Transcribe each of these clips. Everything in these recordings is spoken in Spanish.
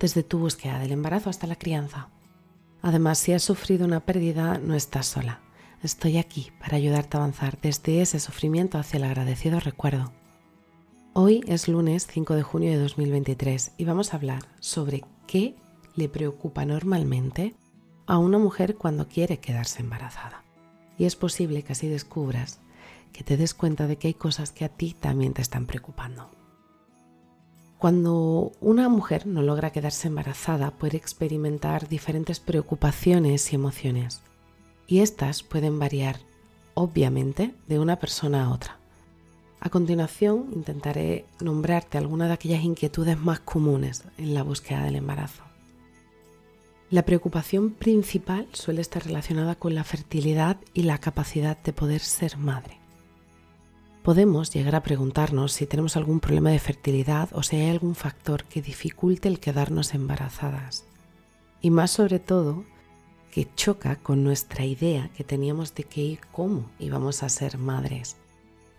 desde tu búsqueda del embarazo hasta la crianza. Además, si has sufrido una pérdida, no estás sola. Estoy aquí para ayudarte a avanzar desde ese sufrimiento hacia el agradecido recuerdo. Hoy es lunes 5 de junio de 2023 y vamos a hablar sobre qué le preocupa normalmente a una mujer cuando quiere quedarse embarazada. Y es posible que así descubras que te des cuenta de que hay cosas que a ti también te están preocupando. Cuando una mujer no logra quedarse embarazada puede experimentar diferentes preocupaciones y emociones y estas pueden variar obviamente de una persona a otra. A continuación intentaré nombrarte algunas de aquellas inquietudes más comunes en la búsqueda del embarazo. La preocupación principal suele estar relacionada con la fertilidad y la capacidad de poder ser madre podemos llegar a preguntarnos si tenemos algún problema de fertilidad o si hay algún factor que dificulte el quedarnos embarazadas. Y más sobre todo, que choca con nuestra idea que teníamos de que cómo íbamos a ser madres.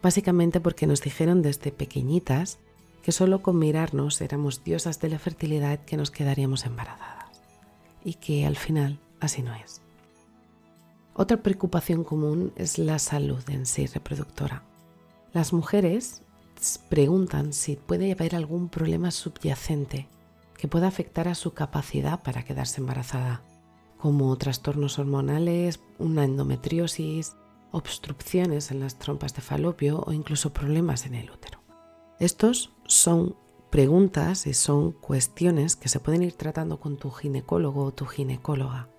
Básicamente porque nos dijeron desde pequeñitas que solo con mirarnos éramos diosas de la fertilidad que nos quedaríamos embarazadas. Y que al final así no es. Otra preocupación común es la salud en sí reproductora. Las mujeres preguntan si puede haber algún problema subyacente que pueda afectar a su capacidad para quedarse embarazada, como trastornos hormonales, una endometriosis, obstrucciones en las trompas de falopio o incluso problemas en el útero. Estos son preguntas y son cuestiones que se pueden ir tratando con tu ginecólogo o tu ginecóloga.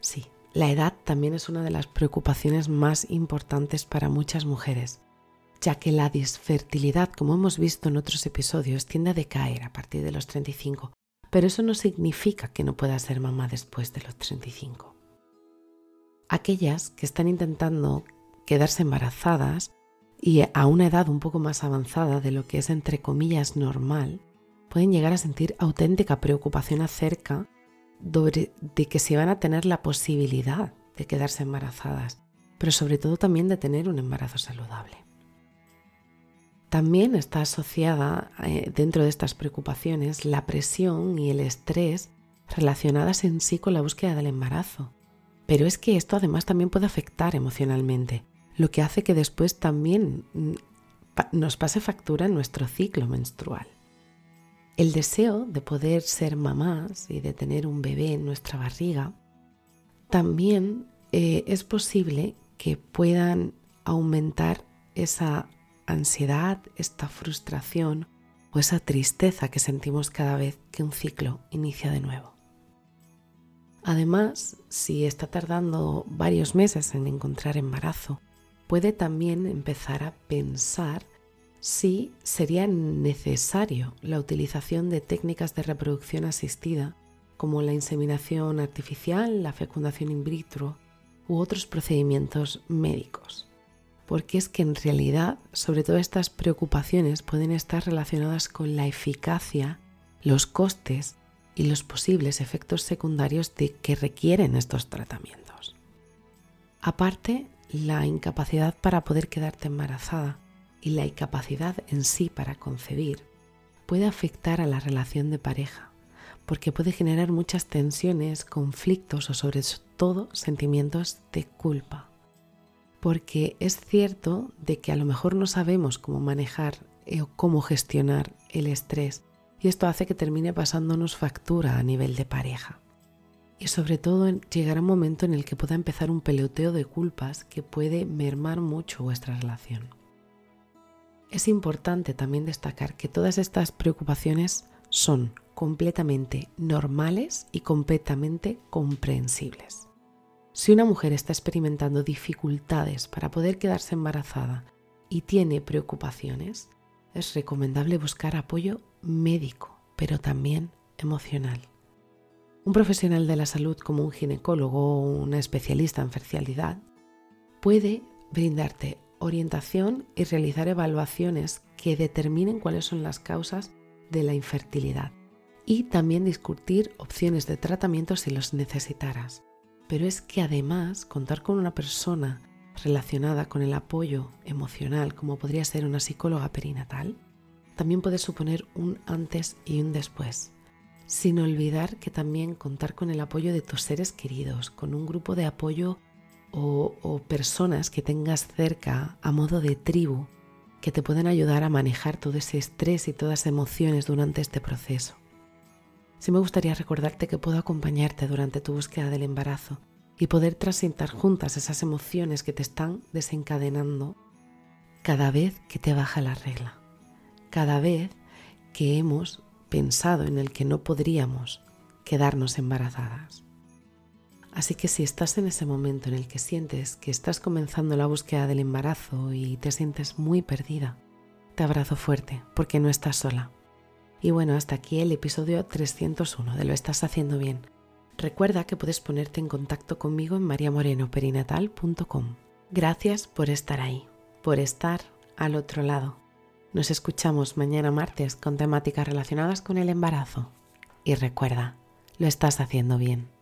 Sí, la edad también es una de las preocupaciones más importantes para muchas mujeres, ya que la disfertilidad, como hemos visto en otros episodios, tiende a decaer a partir de los 35, pero eso no significa que no pueda ser mamá después de los 35. Aquellas que están intentando quedarse embarazadas y a una edad un poco más avanzada de lo que es entre comillas normal, pueden llegar a sentir auténtica preocupación acerca de que se van a tener la posibilidad de quedarse embarazadas, pero sobre todo también de tener un embarazo saludable. También está asociada eh, dentro de estas preocupaciones la presión y el estrés relacionadas en sí con la búsqueda del embarazo. Pero es que esto además también puede afectar emocionalmente, lo que hace que después también mm, nos pase factura en nuestro ciclo menstrual. El deseo de poder ser mamás y de tener un bebé en nuestra barriga también eh, es posible que puedan aumentar esa ansiedad, esta frustración o esa tristeza que sentimos cada vez que un ciclo inicia de nuevo. Además, si está tardando varios meses en encontrar embarazo, puede también empezar a pensar si sería necesario la utilización de técnicas de reproducción asistida como la inseminación artificial, la fecundación in vitro u otros procedimientos médicos. Porque es que en realidad, sobre todo estas preocupaciones pueden estar relacionadas con la eficacia, los costes y los posibles efectos secundarios de que requieren estos tratamientos. Aparte, la incapacidad para poder quedarte embarazada y la incapacidad en sí para concebir puede afectar a la relación de pareja, porque puede generar muchas tensiones, conflictos o sobre todo sentimientos de culpa. Porque es cierto de que a lo mejor no sabemos cómo manejar eh, o cómo gestionar el estrés y esto hace que termine pasándonos factura a nivel de pareja. Y sobre todo llegará un momento en el que pueda empezar un peloteo de culpas que puede mermar mucho vuestra relación. Es importante también destacar que todas estas preocupaciones son completamente normales y completamente comprensibles. Si una mujer está experimentando dificultades para poder quedarse embarazada y tiene preocupaciones, es recomendable buscar apoyo médico, pero también emocional. Un profesional de la salud como un ginecólogo o una especialista en fertilidad puede brindarte orientación y realizar evaluaciones que determinen cuáles son las causas de la infertilidad y también discutir opciones de tratamiento si los necesitaras. Pero es que además contar con una persona relacionada con el apoyo emocional, como podría ser una psicóloga perinatal, también puede suponer un antes y un después. Sin olvidar que también contar con el apoyo de tus seres queridos, con un grupo de apoyo o, personas que tengas cerca a modo de tribu que te pueden ayudar a manejar todo ese estrés y todas las emociones durante este proceso. Sí me gustaría recordarte que puedo acompañarte durante tu búsqueda del embarazo y poder transitar juntas esas emociones que te están desencadenando cada vez que te baja la regla, cada vez que hemos pensado en el que no podríamos quedarnos embarazadas. Así que si estás en ese momento en el que sientes que estás comenzando la búsqueda del embarazo y te sientes muy perdida, te abrazo fuerte porque no estás sola. Y bueno, hasta aquí el episodio 301 de Lo estás haciendo bien. Recuerda que puedes ponerte en contacto conmigo en mariamorenoperinatal.com. Gracias por estar ahí, por estar al otro lado. Nos escuchamos mañana martes con temáticas relacionadas con el embarazo. Y recuerda, lo estás haciendo bien.